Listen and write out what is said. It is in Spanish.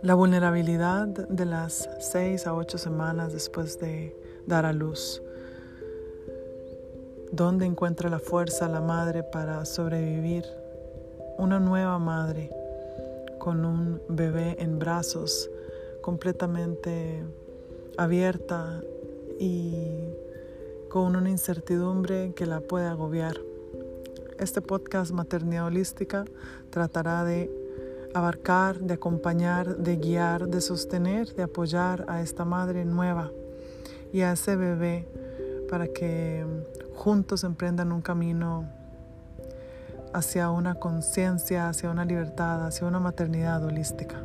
La vulnerabilidad de las seis a ocho semanas después de dar a luz. ¿Dónde encuentra la fuerza la madre para sobrevivir? Una nueva madre con un bebé en brazos completamente abierta y con una incertidumbre que la puede agobiar. Este podcast Maternidad Holística tratará de abarcar, de acompañar, de guiar, de sostener, de apoyar a esta madre nueva y a ese bebé para que juntos emprendan un camino hacia una conciencia, hacia una libertad, hacia una maternidad holística.